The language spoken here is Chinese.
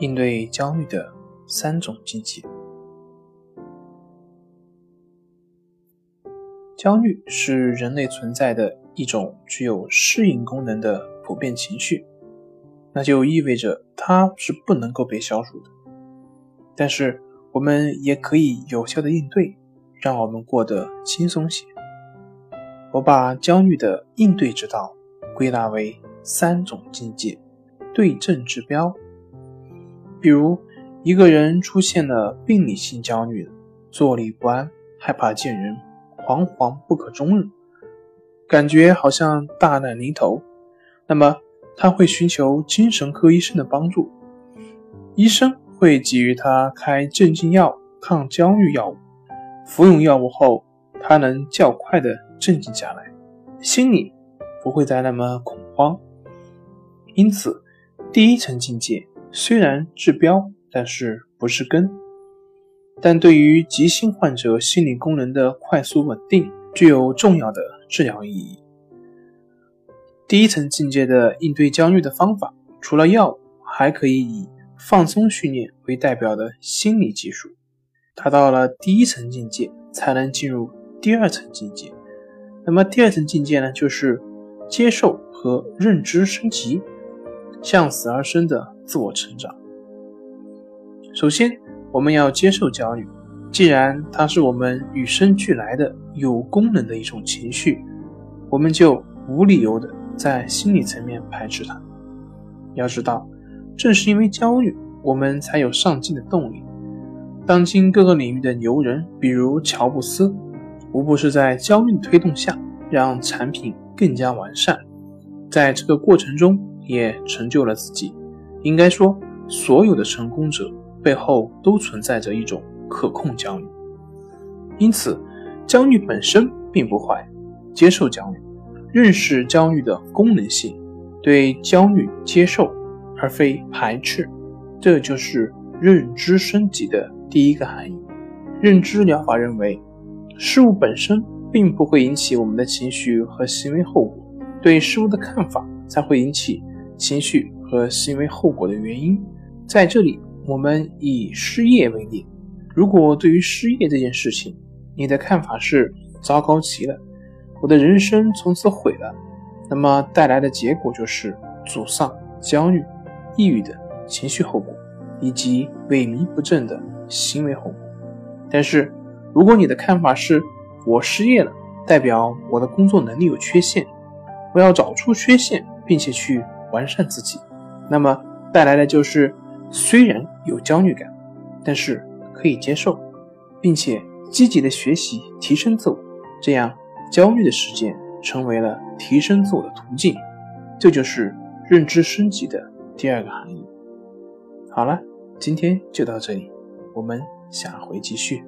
应对焦虑的三种境界。焦虑是人类存在的一种具有适应功能的普遍情绪，那就意味着它是不能够被消除的。但是，我们也可以有效的应对，让我们过得轻松些。我把焦虑的应对之道归纳为三种境界：对症治标。比如，一个人出现了病理性焦虑坐立不安、害怕见人、惶惶不可终日，感觉好像大难临头，那么他会寻求精神科医生的帮助。医生会给予他开镇静药、抗焦虑药物，服用药物后，他能较快的镇静下来，心里不会再那么恐慌。因此，第一层境界。虽然治标，但是不是根。但对于急性患者心理功能的快速稳定，具有重要的治疗意义。第一层境界的应对焦虑的方法，除了药物，还可以以放松训练为代表的心理技术。达到了第一层境界，才能进入第二层境界。那么第二层境界呢，就是接受和认知升级。向死而生的自我成长。首先，我们要接受焦虑，既然它是我们与生俱来的有功能的一种情绪，我们就无理由的在心理层面排斥它。要知道，正是因为焦虑，我们才有上进的动力。当今各个领域的牛人，比如乔布斯，无不是在焦虑推动下，让产品更加完善。在这个过程中，也成就了自己。应该说，所有的成功者背后都存在着一种可控焦虑。因此，焦虑本身并不坏。接受焦虑，认识焦虑的功能性，对焦虑接受而非排斥，这就是认知升级的第一个含义。认知疗法认为，事物本身并不会引起我们的情绪和行为后果，对事物的看法才会引起。情绪和行为后果的原因，在这里，我们以失业为例。如果对于失业这件事情，你的看法是糟糕极了，我的人生从此毁了，那么带来的结果就是沮丧、焦虑、抑郁的情绪后果，以及萎靡不振的行为后果。但是，如果你的看法是我失业了，代表我的工作能力有缺陷，我要找出缺陷，并且去。完善自己，那么带来的就是虽然有焦虑感，但是可以接受，并且积极的学习提升自我，这样焦虑的时间成为了提升自我的途径。这就是认知升级的第二个含义。好了，今天就到这里，我们下回继续。